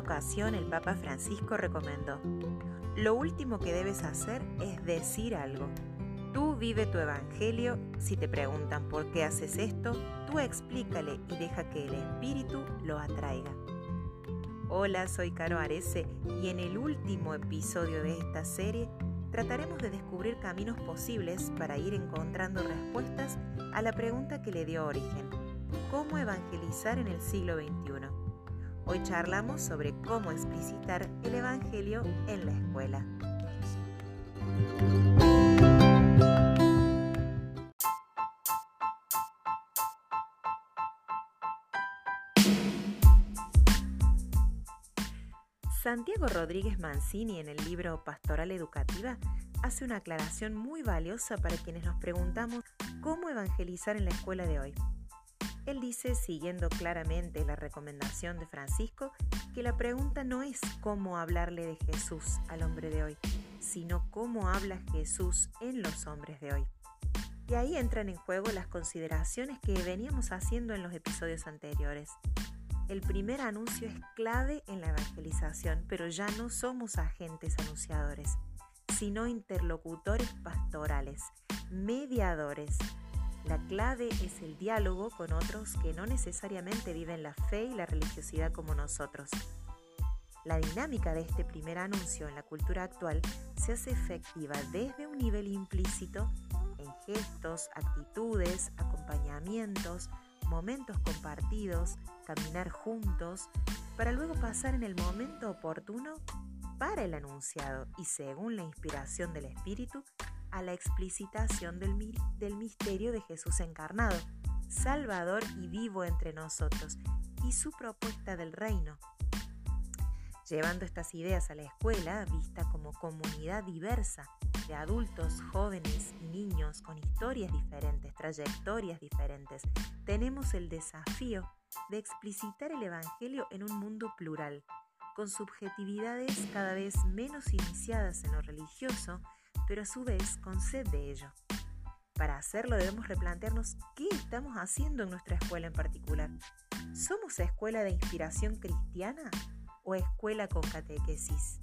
ocasión el Papa Francisco recomendó, lo último que debes hacer es decir algo. Tú vive tu evangelio, si te preguntan por qué haces esto, tú explícale y deja que el Espíritu lo atraiga. Hola, soy Caro Arese y en el último episodio de esta serie trataremos de descubrir caminos posibles para ir encontrando respuestas a la pregunta que le dio origen, ¿cómo evangelizar en el siglo XXI? Hoy charlamos sobre cómo explicitar el Evangelio en la escuela. Santiago Rodríguez Mancini en el libro Pastoral Educativa hace una aclaración muy valiosa para quienes nos preguntamos cómo evangelizar en la escuela de hoy. Él dice, siguiendo claramente la recomendación de Francisco, que la pregunta no es cómo hablarle de Jesús al hombre de hoy, sino cómo habla Jesús en los hombres de hoy. Y ahí entran en juego las consideraciones que veníamos haciendo en los episodios anteriores. El primer anuncio es clave en la evangelización, pero ya no somos agentes anunciadores, sino interlocutores pastorales, mediadores. La clave es el diálogo con otros que no necesariamente viven la fe y la religiosidad como nosotros. La dinámica de este primer anuncio en la cultura actual se hace efectiva desde un nivel implícito en gestos, actitudes, acompañamientos, momentos compartidos, caminar juntos, para luego pasar en el momento oportuno para el anunciado y según la inspiración del Espíritu a la explicitación del, del misterio de Jesús encarnado, Salvador y vivo entre nosotros, y su propuesta del reino, llevando estas ideas a la escuela, vista como comunidad diversa de adultos, jóvenes y niños con historias diferentes, trayectorias diferentes, tenemos el desafío de explicitar el Evangelio en un mundo plural, con subjetividades cada vez menos iniciadas en lo religioso, pero a su vez con sed de ello. Para hacerlo debemos replantearnos qué estamos haciendo en nuestra escuela en particular. ¿Somos escuela de inspiración cristiana o escuela con catequesis.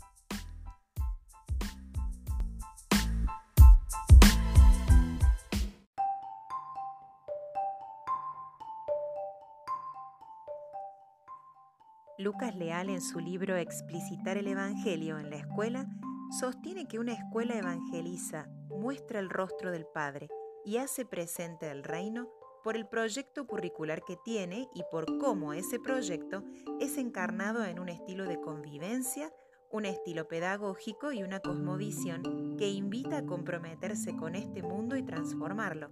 Lucas Leal en su libro Explicitar el Evangelio en la escuela sostiene que una escuela evangeliza, muestra el rostro del Padre y hace presente el reino por el proyecto curricular que tiene y por cómo ese proyecto es encarnado en un estilo de convivencia, un estilo pedagógico y una cosmovisión que invita a comprometerse con este mundo y transformarlo.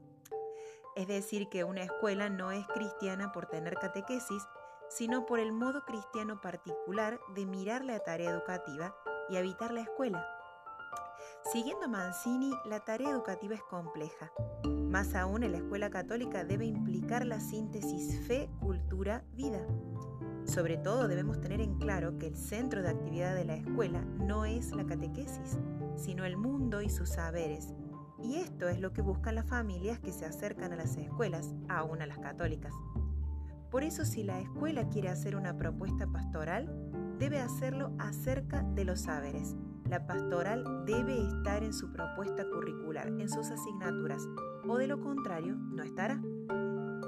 Es decir, que una escuela no es cristiana por tener catequesis, sino por el modo cristiano particular de mirar la tarea educativa y habitar la escuela. Siguiendo Mancini, la tarea educativa es compleja. Más aún en la escuela católica debe implicar la síntesis fe, cultura, vida. Sobre todo debemos tener en claro que el centro de actividad de la escuela no es la catequesis, sino el mundo y sus saberes. Y esto es lo que buscan las familias que se acercan a las escuelas, aún a las católicas. Por eso si la escuela quiere hacer una propuesta pastoral, debe hacerlo acerca de los saberes, la pastoral debe estar en su propuesta curricular, en sus asignaturas, o de lo contrario, no estará.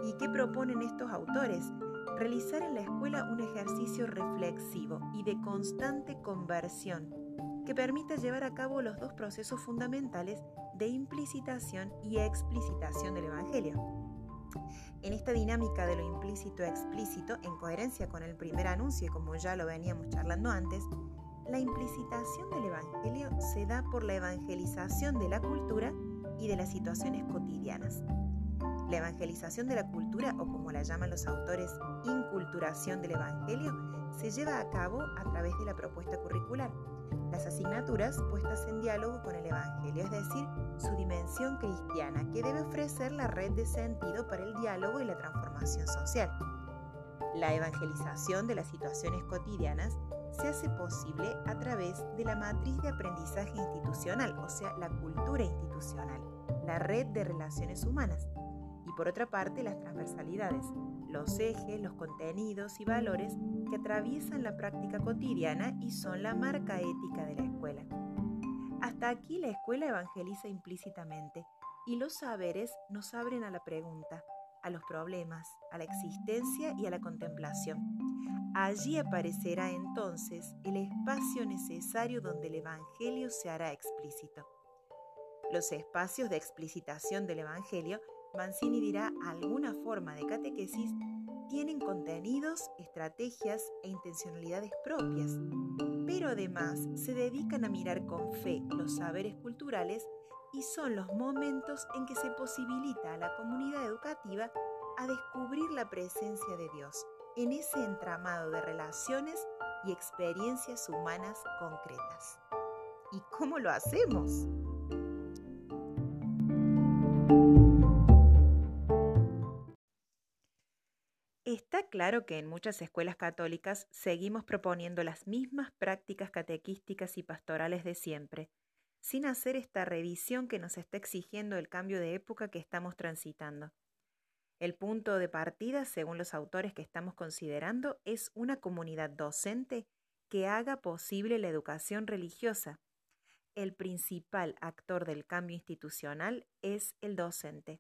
¿Y qué proponen estos autores? Realizar en la escuela un ejercicio reflexivo y de constante conversión que permita llevar a cabo los dos procesos fundamentales de implicitación y explicitación del Evangelio. En esta dinámica de lo implícito explícito, en coherencia con el primer anuncio y como ya lo veníamos charlando antes, la implicitación del Evangelio se da por la evangelización de la cultura y de las situaciones cotidianas. La evangelización de la cultura, o como la llaman los autores, inculturación del Evangelio, se lleva a cabo a través de la propuesta curricular, las asignaturas puestas en diálogo con el Evangelio, es decir, su dimensión cristiana, que debe ofrecer la red de sentido para el diálogo y la transformación social. La evangelización de las situaciones cotidianas se hace posible a través de la matriz de aprendizaje institucional, o sea, la cultura institucional, la red de relaciones humanas, y por otra parte las transversalidades, los ejes, los contenidos y valores que atraviesan la práctica cotidiana y son la marca ética de la escuela. Hasta aquí la escuela evangeliza implícitamente y los saberes nos abren a la pregunta, a los problemas, a la existencia y a la contemplación. Allí aparecerá entonces el espacio necesario donde el Evangelio se hará explícito. Los espacios de explicitación del Evangelio, Mancini dirá alguna forma de catequesis, tienen contenidos, estrategias e intencionalidades propias, pero además se dedican a mirar con fe los saberes culturales y son los momentos en que se posibilita a la comunidad educativa a descubrir la presencia de Dios en ese entramado de relaciones y experiencias humanas concretas. ¿Y cómo lo hacemos? Claro que en muchas escuelas católicas seguimos proponiendo las mismas prácticas catequísticas y pastorales de siempre, sin hacer esta revisión que nos está exigiendo el cambio de época que estamos transitando. El punto de partida, según los autores que estamos considerando, es una comunidad docente que haga posible la educación religiosa. El principal actor del cambio institucional es el docente,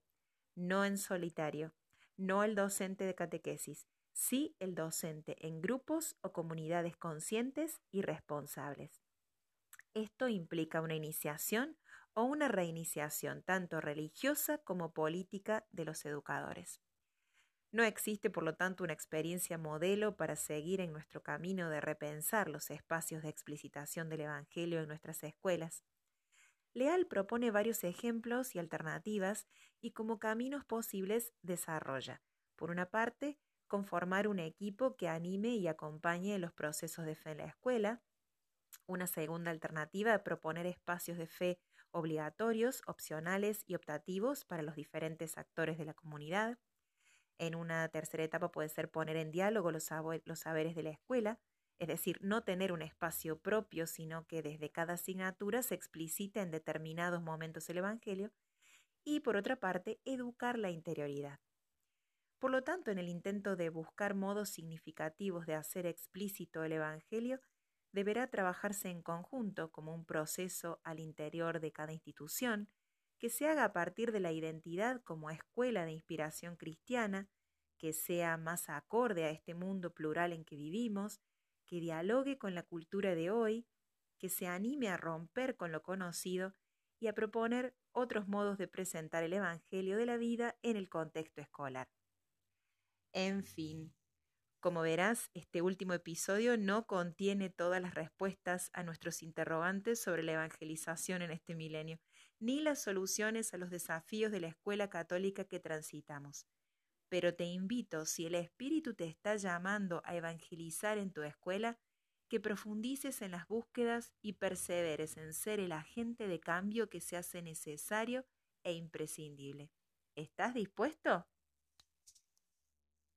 no en solitario no el docente de catequesis, sí el docente en grupos o comunidades conscientes y responsables. Esto implica una iniciación o una reiniciación tanto religiosa como política de los educadores. No existe, por lo tanto, una experiencia modelo para seguir en nuestro camino de repensar los espacios de explicitación del Evangelio en nuestras escuelas. Leal propone varios ejemplos y alternativas y como caminos posibles desarrolla, por una parte, conformar un equipo que anime y acompañe los procesos de fe en la escuela, una segunda alternativa, proponer espacios de fe obligatorios, opcionales y optativos para los diferentes actores de la comunidad. En una tercera etapa puede ser poner en diálogo los, saberes de la escuela, es decir, no tener un espacio propio, sino que desde cada asignatura se explicita en determinados momentos el Evangelio, y por otra parte, educar la interioridad. Por lo tanto, en el intento de buscar modos significativos de hacer explícito el Evangelio, deberá trabajarse en conjunto como un proceso al interior de cada institución, que se haga a partir de la identidad como escuela de inspiración cristiana, que sea más acorde a este mundo plural en que vivimos, que dialogue con la cultura de hoy, que se anime a romper con lo conocido y a proponer otros modos de presentar el Evangelio de la vida en el contexto escolar. En fin, como verás, este último episodio no contiene todas las respuestas a nuestros interrogantes sobre la evangelización en este milenio, ni las soluciones a los desafíos de la escuela católica que transitamos pero te invito, si el Espíritu te está llamando a evangelizar en tu escuela, que profundices en las búsquedas y perseveres en ser el agente de cambio que se hace necesario e imprescindible. ¿Estás dispuesto?